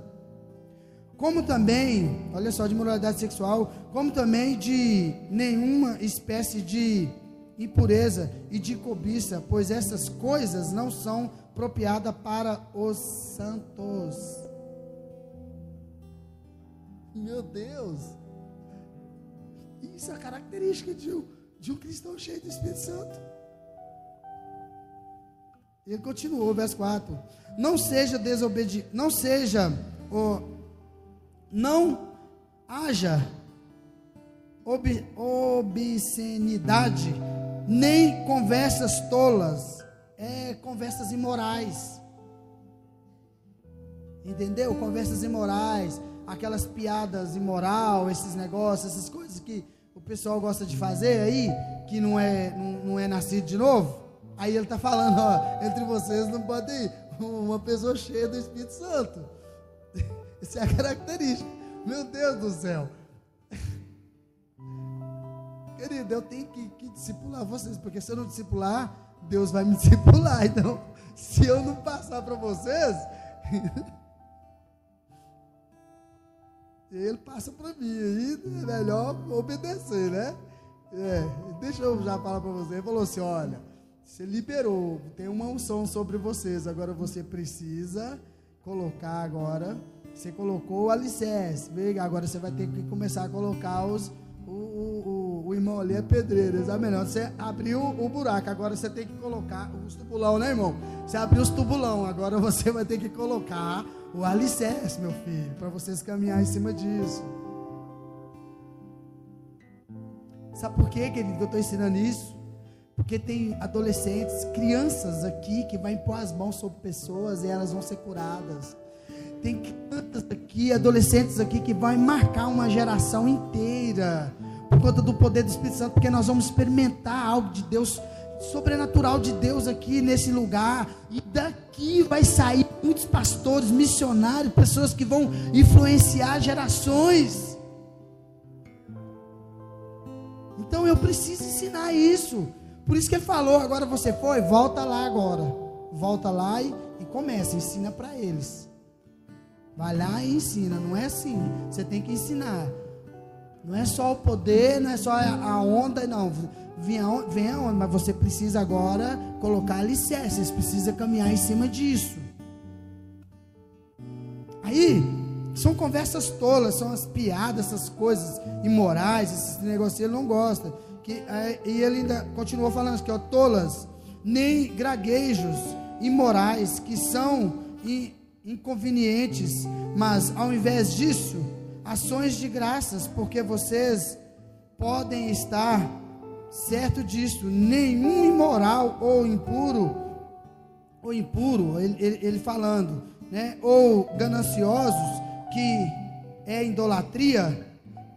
Como também, olha só, de imoralidade sexual, como também de nenhuma espécie de impureza e de cobiça, pois essas coisas não são apropriadas para os santos. Meu Deus! Isso é característica de um, de um cristão cheio do Espírito Santo. Ele continuou, verso 4. Não seja desobediente, não seja, oh, não haja ob, obscenidade nem conversas tolas, é conversas imorais. Entendeu? Conversas imorais, aquelas piadas imoral, esses negócios, essas coisas que o pessoal gosta de fazer aí, que não é, não, não é nascido de novo. Aí ele está falando, ó, entre vocês não pode ir uma pessoa cheia do Espírito Santo. [laughs] Isso é a característica. Meu Deus do céu. [laughs] Querido, eu tenho que, que discipular vocês, porque se eu não discipular, Deus vai me [laughs] discipular. Então, se eu não passar para vocês, ele passa para mim. Aí é melhor obedecer, né? É, deixa eu já falar para você. Ele falou assim: olha, você liberou, tem uma unção sobre vocês. Agora você precisa colocar agora. Você colocou o alicerce. Agora você vai ter que começar a colocar os o, o, o, irmão ali é pedreiro. É melhor você abriu o buraco. Agora você tem que colocar os tubulão, né, irmão? Você abriu os tubulão. Agora [laughs] você vai ter que colocar o alicerce, meu filho, para vocês caminhar em cima disso. Sabe por quê, querido, que eu estou ensinando isso? Porque tem adolescentes, crianças aqui que vai impor as mãos sobre pessoas e elas vão ser curadas. Tem crianças aqui, adolescentes aqui que vai marcar uma geração inteira por conta do poder do Espírito Santo, porque nós vamos experimentar algo de Deus sobrenatural de Deus aqui nesse lugar. E daqui vai sair muitos pastores, missionários, pessoas que vão influenciar gerações. Então eu preciso ensinar isso. Por isso que ele falou, agora você foi, volta lá agora. Volta lá e, e começa, ensina para eles. Vai lá e ensina. Não é assim. Você tem que ensinar. Não é só o poder, não é só a onda, não. Vem a, vem a onda, mas você precisa agora colocar alicerce. Você precisa caminhar em cima disso. Aí, são conversas tolas, são as piadas, essas coisas imorais, esses negócios ele não gosta. Que, é, e ele ainda continuou falando que ó, tolas, nem graguejos imorais, que são inconvenientes, mas ao invés disso, ações de graças, porque vocês podem estar certo disso, nenhum imoral ou impuro, ou impuro, ele, ele, ele falando, né, ou gananciosos, que é idolatria,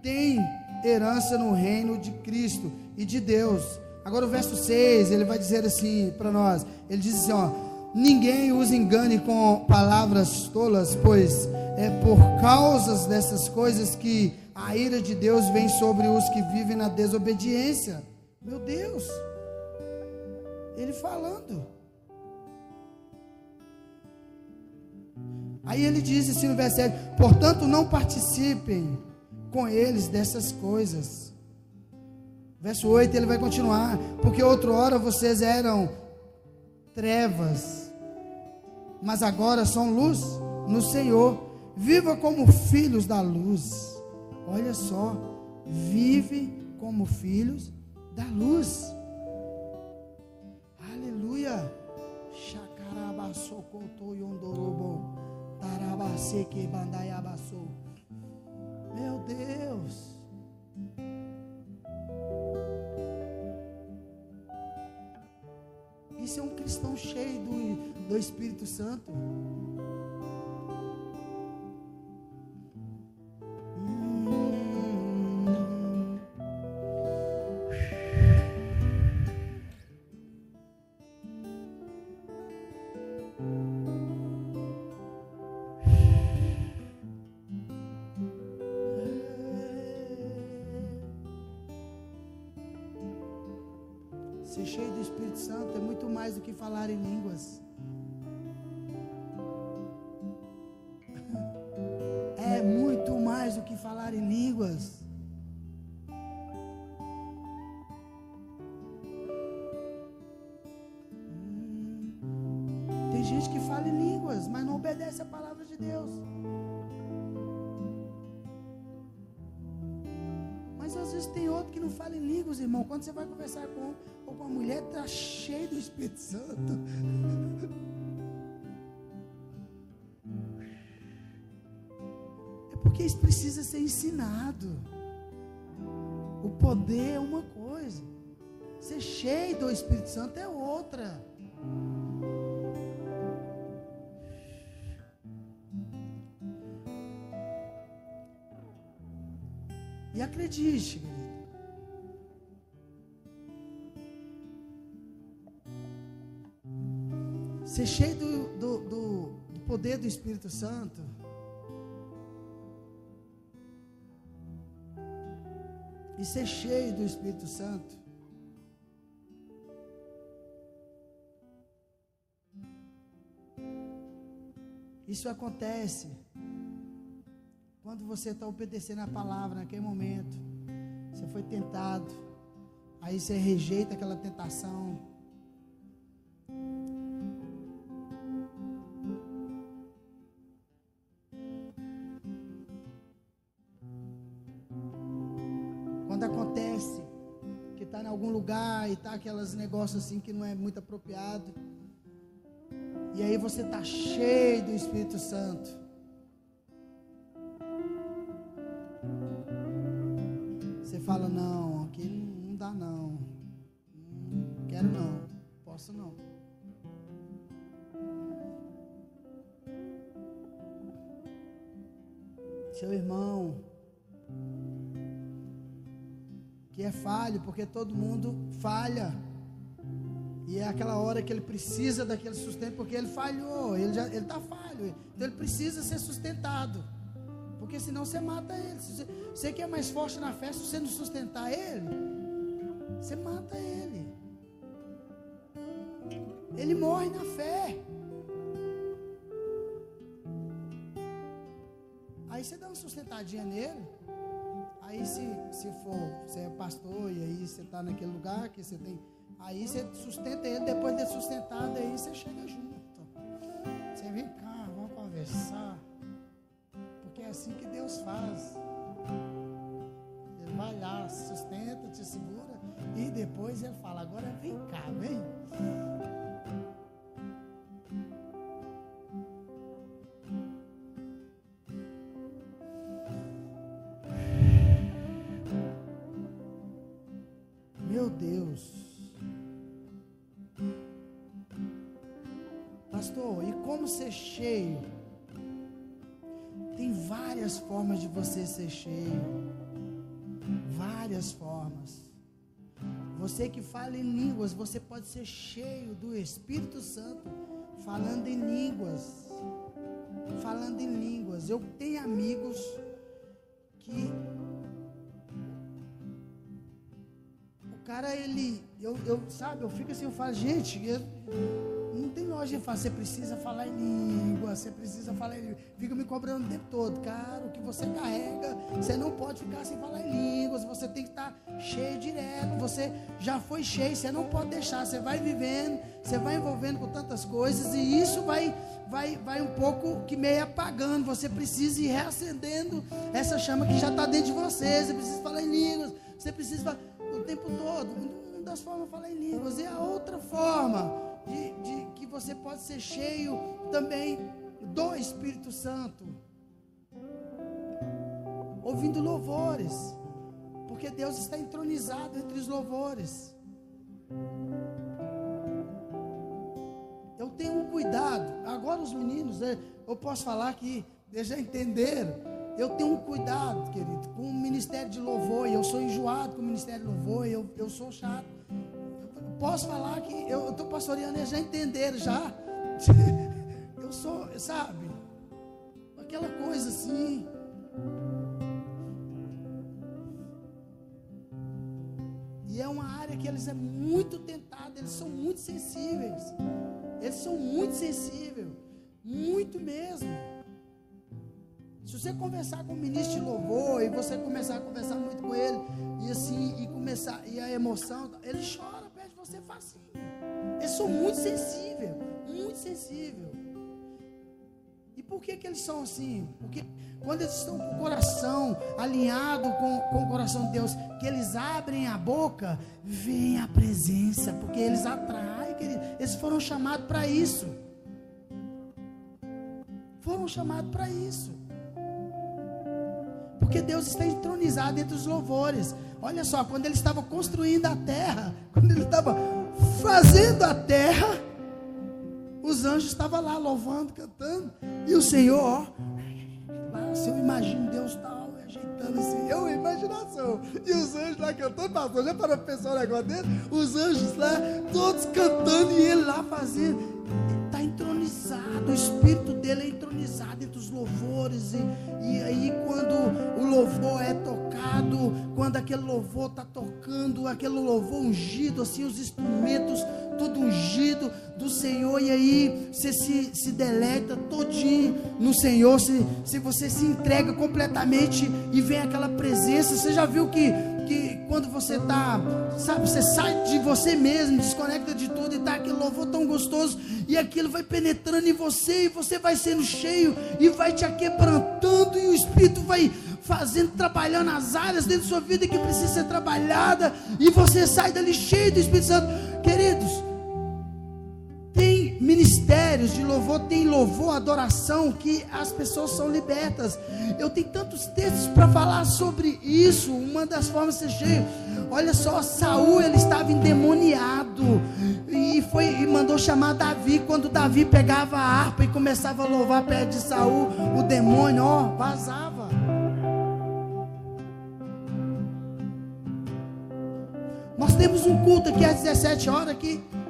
tem herança no reino de Cristo e de Deus. Agora o verso 6, ele vai dizer assim para nós. Ele diz assim, ó: Ninguém os engane com palavras tolas, pois é por causas dessas coisas que a ira de Deus vem sobre os que vivem na desobediência. Meu Deus. Ele falando. Aí ele diz assim no verso 7: Portanto, não participem com eles dessas coisas. Verso 8 ele vai continuar: Porque outrora vocês eram trevas, mas agora são luz no Senhor. Viva como filhos da luz. Olha só, vive como filhos da luz. Aleluia. Meu Deus. Isso é um cristão cheio do, do Espírito Santo. Ser cheio do Espírito Santo é muito mais do que falar em línguas. [laughs] É muito mais do que falar em línguas. Quando você vai conversar com ou com a mulher, está cheio do Espírito Santo. É porque isso precisa ser ensinado. O poder é uma coisa. Ser cheio do Espírito Santo é outra. E acredite, Ser cheio do, do, do, do poder do Espírito Santo. E ser cheio do Espírito Santo. Isso acontece quando você está obedecendo a palavra naquele momento, você foi tentado, aí você rejeita aquela tentação. Quando acontece que está em algum lugar e está aqueles negócios assim que não é muito apropriado, e aí você está cheio do Espírito Santo. Falho, porque todo mundo falha. E é aquela hora que ele precisa daquele sustento, porque ele falhou, ele já ele está falho, então ele precisa ser sustentado. Porque senão você mata ele. Você, você que é mais forte na fé, se você não sustentar ele, você mata ele. Ele morre na fé. Aí você dá uma sustentadinha nele. Se, se for, você é pastor e aí você está naquele lugar que você tem. Aí você sustenta ele, depois de sustentado, aí você chega junto. Você vem cá, vamos conversar assim que Deus faz. Ele vai lá, sustenta, te segura e depois ele fala: agora vem cá, vem. De você ser cheio. Várias formas. Você que fala em línguas, você pode ser cheio do Espírito Santo, falando em línguas. Falando em línguas. Eu tenho amigos que o cara ele, eu, eu sabe, eu fico assim, eu falo, gente, eu, não tem lógica de falar, você precisa falar em língua, você precisa falar em língua. Fica me cobrando o tempo todo. Cara, o que você carrega, você não pode ficar sem falar em línguas, você tem que estar cheio direto. Você já foi cheio, você não pode deixar. Você vai vivendo, você vai envolvendo com tantas coisas e isso vai, vai, vai um pouco que meio apagando. Você precisa ir reacendendo essa chama que já está dentro de você. Você precisa falar em línguas, você precisa falar o tempo todo. Uma das formas é falar em línguas e a outra forma de, de que você pode ser cheio também do Espírito Santo. Ouvindo louvores, porque Deus está entronizado entre os louvores. Eu tenho um cuidado. Agora os meninos, né, eu posso falar que eles já entenderam. Eu tenho um cuidado, querido, com o ministério de louvor. Eu sou enjoado com o ministério de louvor. Eu, eu sou chato posso falar que eu estou pastoreando e já entenderam já. [laughs] Eu sou, sabe? Aquela coisa assim. E é uma área que eles é muito tentados, eles são muito sensíveis. Eles são muito sensíveis, muito mesmo. Se você conversar com o ministro de louvor e você começar a conversar muito com ele e assim e começar e a emoção, ele chora você facinho. Eles são muito sensíveis, muito sensíveis. E por que, que eles são assim? Porque quando eles estão com o coração alinhado com, com o coração de Deus, que eles abrem a boca, vem a presença, porque eles atraem, querido. Eles foram chamados para isso. Foram chamados para isso. Porque Deus está entronizado entre os louvores. Olha só, quando ele estava construindo a terra, quando ele estava fazendo a terra, os anjos estavam lá louvando, cantando, e o Senhor, ó, lá, se eu imagino Deus tal, ajeitando assim, eu imaginação, e os anjos lá cantando, pastor, já para pensar o negócio dele, os anjos lá, todos cantando, e ele lá fazendo, está entronizado, o Espírito dele é entre os louvores, e, e aí quando o louvor é tocado, quando aquele louvor está tocando, aquele louvor ungido, assim, os instrumentos tudo ungido do Senhor, e aí você se, se deleita todinho no Senhor, se, se você se entrega completamente e vem aquela presença, você já viu que, que quando você está, sabe, você sai de você mesmo, desconecta de tudo e está aquele louvor tão gostoso, e aquilo vai penetrando em você, e você vai sendo cheio, e vai te aquebrantando, e o Espírito vai fazendo, trabalhando as áreas dentro da sua vida que precisa ser trabalhada, e você sai dali cheio do Espírito Santo. Queridos, ministérios de louvor, tem louvor, adoração, que as pessoas são libertas. Eu tenho tantos textos para falar sobre isso. Uma das formas de ser cheio. Olha só, Saul ele estava endemoniado e foi e mandou chamar Davi. Quando Davi pegava a harpa e começava a louvar perto de Saul, o demônio, ó, vazava. Nós temos um culto aqui às 17 horas que a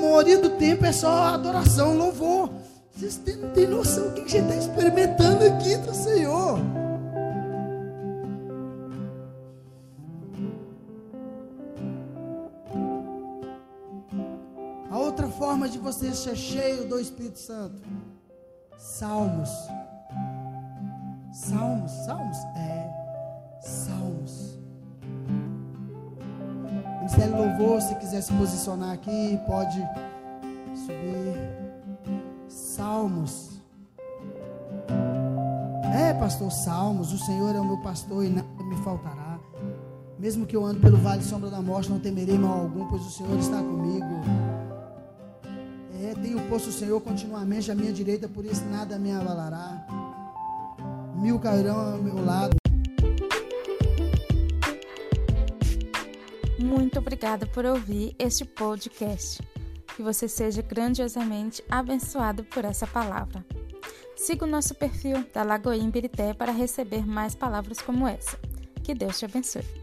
maioria do tempo é só adoração, louvor. Vocês não têm noção do que a gente está experimentando aqui do Senhor. A outra forma de você ser cheio do Espírito Santo. Salmos. Salmos, salmos? É. Salmos. Ministério Louvor, se quiser se posicionar aqui, pode subir. Salmos. É, pastor, Salmos. O Senhor é o meu pastor e nada me faltará. Mesmo que eu ande pelo vale sombra da morte, não temerei mal algum, pois o Senhor está comigo. É, tenho posto o Senhor continuamente à minha direita, por isso nada me abalará. Mil cairão ao meu lado Muito obrigada por ouvir este podcast. Que você seja grandiosamente abençoado por essa palavra. Siga o nosso perfil da Lagoinha Birité para receber mais palavras como essa. Que Deus te abençoe.